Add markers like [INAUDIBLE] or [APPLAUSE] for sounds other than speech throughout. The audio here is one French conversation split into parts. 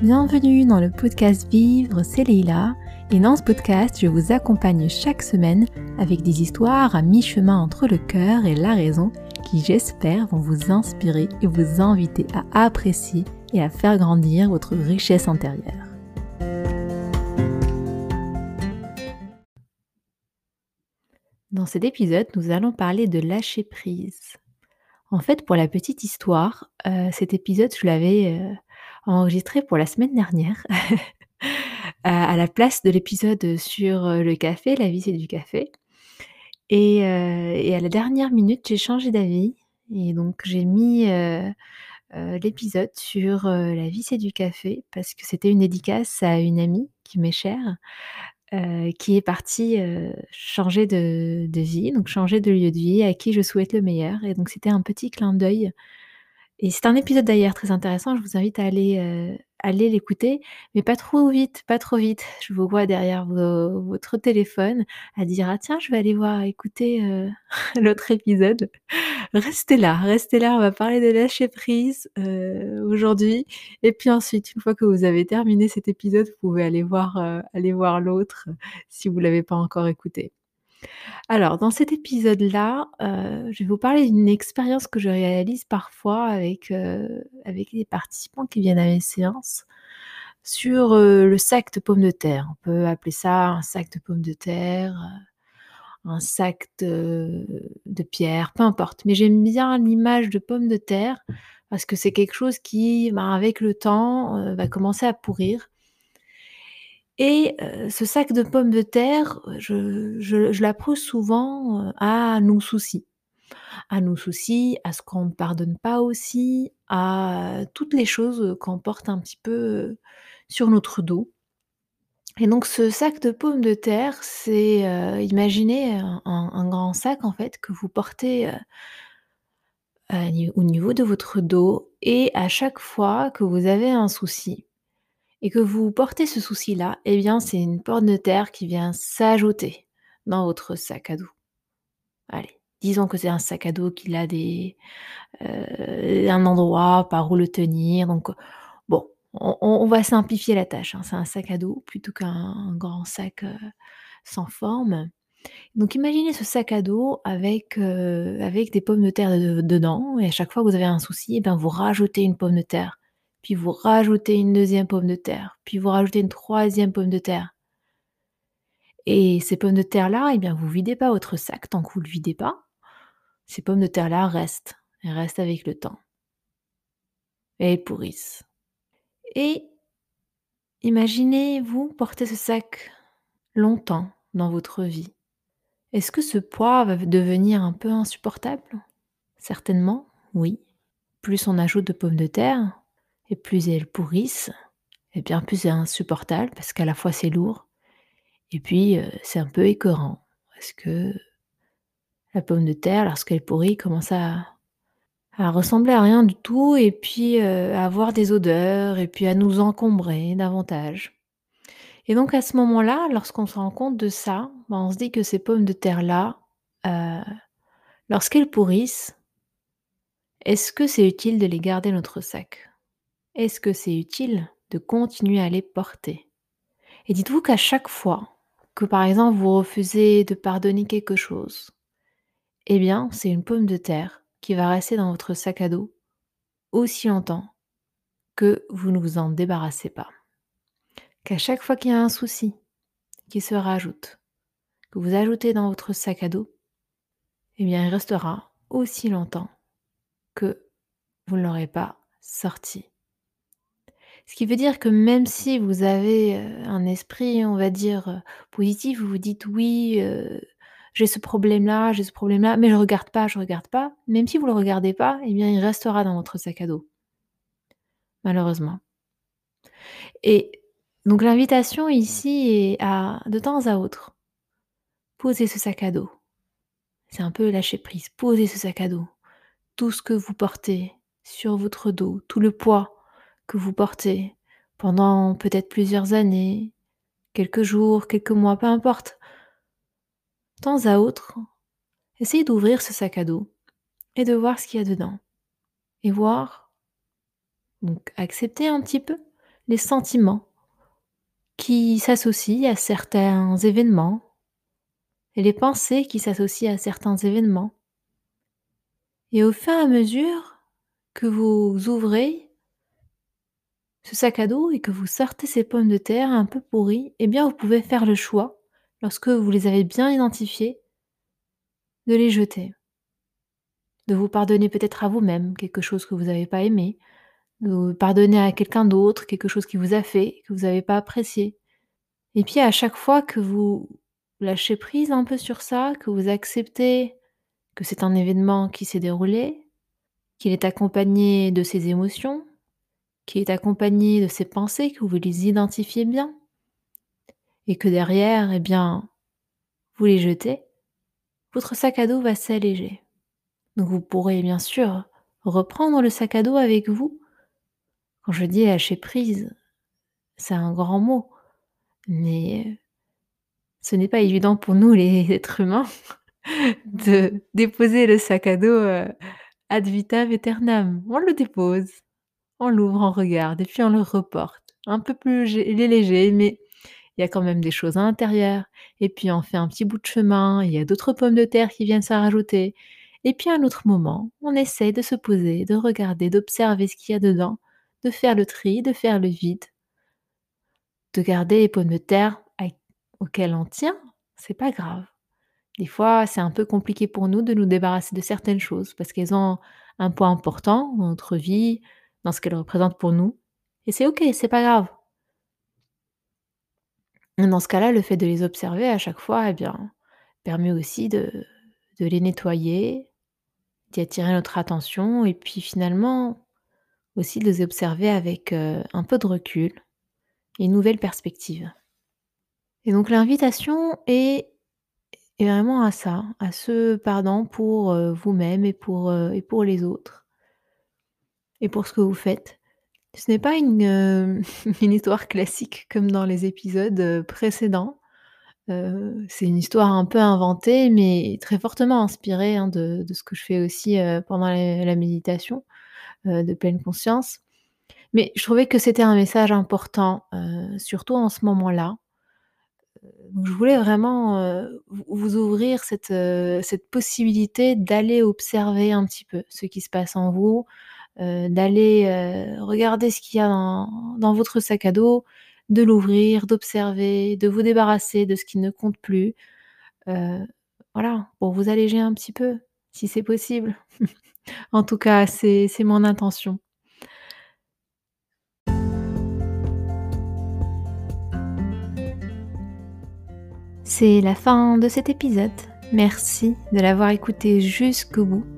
Bienvenue dans le podcast Vivre, c'est Leïla. Et dans ce podcast, je vous accompagne chaque semaine avec des histoires à mi-chemin entre le cœur et la raison qui, j'espère, vont vous inspirer et vous inviter à apprécier et à faire grandir votre richesse intérieure. Dans cet épisode, nous allons parler de lâcher prise. En fait, pour la petite histoire, euh, cet épisode, je l'avais euh, enregistré pour la semaine dernière, [LAUGHS] à la place de l'épisode sur euh, le café, la vie c'est du café. Et, et, à la dernière minute, j'ai changé d'avis et donc j'ai mis l'épisode sur la vie c'est du café parce que c'était une dédicace à une amie qui m'est chère qui est partie changer de, vie, donc changer de lieu de vie, à qui je souhaite le meilleur. Et donc c'était un petit clin d'œil. Et c'est un épisode d'ailleurs très intéressant, je vous invite à aller, aller l'écouter, mais pas trop vite, pas trop vite. [LAUGHS] Je vous vois derrière votre téléphone à dire ah tiens je vais aller voir écouter [LAUGHS] l'autre épisode. Restez là, restez là, on va parler de lâcher prise aujourd'hui. Et puis ensuite, une fois que vous avez terminé cet épisode, vous pouvez aller voir, aller l'autre si vous l'avez pas encore écouté. Alors, dans cet épisode-là, euh, je vais vous parler d'une expérience que je réalise parfois avec, euh, avec les participants qui viennent à mes séances sur euh, le sac de pommes de terre. On peut appeler ça un sac de pommes de terre, un sac de, de pierre, peu importe. Mais j'aime bien l'image de pommes de terre parce que c'est quelque chose qui, ben, avec le temps, va commencer à pourrir et ce sac de pommes de terre, je, je, je souvent à nos soucis. À nos soucis, à ce qu'on ne pardonne pas aussi, à toutes les choses qu'on porte un petit peu sur notre dos. Et donc ce sac de pommes de terre, c'est imaginez un, grand sac en fait que vous portez au niveau de votre dos et à chaque fois que vous avez un souci, et que vous portez ce souci-là, eh bien, c'est une porte de terre qui vient s'ajouter dans votre sac à dos. Allez, disons que c'est un sac à dos qui a des, euh, un endroit par où le tenir. Bon, on, va simplifier la tâche. Hein. C'est un sac à dos plutôt qu'un grand sac euh, sans forme. Donc, imaginez ce sac à dos avec, euh, des pommes de terre dedans. Et à chaque fois que vous avez un souci, eh bien, vous rajoutez une pomme de terre puis vous rajoutez une deuxième pomme de terre, puis vous rajoutez une troisième pomme de terre. Et ces pommes de terre-là, eh bien, vous videz pas votre sac tant que vous ne le videz pas. Ces pommes de terre-là restent, elles restent avec le temps. Et elles pourrissent. Et imaginez, vous porter ce sac longtemps dans votre vie. Est-ce que ce poids va devenir un peu insupportable? Certainement, oui. Plus on ajoute de pommes de terre, et plus elles pourrissent, et bien plus c'est insupportable parce qu'à la fois c'est lourd, et puis euh, c'est un peu écœurant, parce que la pomme de terre, lorsqu'elle pourrit, commence à, à ressembler à rien du tout, et puis euh, à avoir des odeurs, et puis à nous encombrer davantage. Et donc à ce moment-là, lorsqu'on se rend compte de ça, ben, on se dit que ces pommes de terre-là, euh, lorsqu'elles pourrissent, est-ce que c'est utile de les garder dans notre sac? Est-ce que c'est utile de continuer à les porter? Et dites-vous qu'à chaque fois que par exemple vous refusez de pardonner quelque chose, eh bien c'est une pomme de terre qui va rester dans votre sac à dos aussi longtemps que vous ne vous en débarrassez pas. Qu'à chaque fois qu'il y a un souci qui se rajoute, que vous ajoutez dans votre sac à dos, eh bien il restera aussi longtemps que vous ne l'aurez pas sorti. Ce qui veut dire que même si vous avez un esprit, on va dire, positif, vous vous dites oui, j'ai ce problème-là, j'ai ce problème-là, mais je regarde pas, je regarde pas. Même si vous le regardez pas, eh bien, il restera dans votre sac à dos. Malheureusement. Et donc l'invitation ici est à, de temps à autre, poser ce sac à dos. C'est un peu lâcher prise. Posez ce sac à dos. Tout ce que vous portez sur votre dos, tout le poids que vous portez pendant peut-être plusieurs années, quelques jours, quelques mois, peu importe. Temps à autre, essayez d'ouvrir ce sac à dos et de voir ce qu'il y a dedans. Et voir, donc accepter un petit peu les sentiments qui s'associent à certains événements et les pensées qui s'associent à certains événements. Et au fur et à mesure que vous ouvrez ce sac à dos et que vous sortez ces pommes de terre un peu pourries, eh bien vous pouvez faire le choix, lorsque vous les avez bien identifiées, de les jeter. De vous pardonner peut-être à vous-même quelque chose que vous n'avez pas aimé, de vous pardonner à quelqu'un d'autre quelque chose qui vous a fait, que vous n'avez pas apprécié. Et puis à chaque fois que vous lâchez prise un peu sur ça, que vous acceptez que c'est un événement qui s'est déroulé, qu'il est accompagné de ses émotions, qu'il est accompagné de ses pensées, que vous les identifiez bien, et que derrière, eh bien, vous les jetez, votre sac à dos va s'alléger. Donc vous pourrez bien sûr reprendre le sac à dos avec vous. Quand je dis lâcher prise, c'est un grand mot, mais ce n'est pas évident pour nous les [LAUGHS] êtres humains de déposer le sac à dos euh, ad vitam aeternam. On le dépose, on l'ouvre, on regarde et puis on le reporte. Un peu plus il est léger, mais il y a quand même des choses à l'intérieur. Et puis on fait un petit bout de chemin, il y a d'autres pommes de terre qui viennent se rajouter. Et puis à un autre moment, on essaye de se poser, de regarder, d'observer ce qu'il y a dedans, de faire le tri, de faire le vide, de garder les pommes de terre auxquelles on tient, c'est pas grave. Des fois, c'est un peu compliqué pour nous de nous débarrasser de certaines choses parce qu'elles ont un poids important dans notre vie, ce qu'elles représentent pour nous. Et c'est ok, c'est pas grave. Dans ce cas-là, le fait de les observer à chaque fois, eh bien, permet aussi de, de les nettoyer, d'y attirer notre attention et puis finalement aussi de les observer avec euh, un peu de recul une nouvelle perspective. Et donc l'invitation est et vraiment à ça, à ce pardon pour, heu, vous-même et pour, heu et pour les autres et pour ce que vous faites. Ce n'est pas une, heu, [LAUGHS] une histoire classique comme dans les épisodes, heu, précédents. Heu, c'est une histoire un peu inventée, mais très fortement inspirée, hein, de de ce que je fais aussi, pendant la la méditation, de pleine conscience. Mais je trouvais que c'était un message important, surtout en ce moment-là je voulais vraiment, vous ouvrir cette, cette possibilité d'aller observer un petit peu ce qui se passe en vous, heu, d'aller, heu, regarder ce qu'il y a dans votre sac à dos, de l'ouvrir, d'observer, de vous débarrasser de ce qui ne compte plus, heu, voilà, pour vous alléger un petit peu, si c'est possible. [LAUGHS] En tout cas, c'est mon intention. C'est la fin de cet épisode. Merci de l'avoir écouté jusqu'au bout.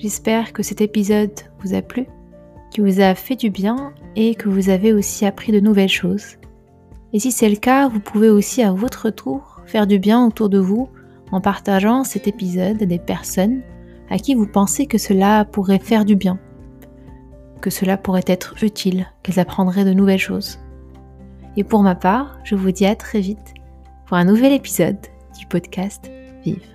J'espère que cet épisode vous a plu, qu'il vous a fait du bien et que vous avez aussi appris de nouvelles choses. Et si c'est le cas, vous pouvez aussi à votre tour faire du bien autour de vous en partageant cet épisode à des personnes à qui vous pensez que cela pourrait faire du bien, que cela pourrait être utile, qu'elles apprendraient de nouvelles choses. Et pour ma part, je vous dis à très vite pour un nouvel épisode du podcast Vive.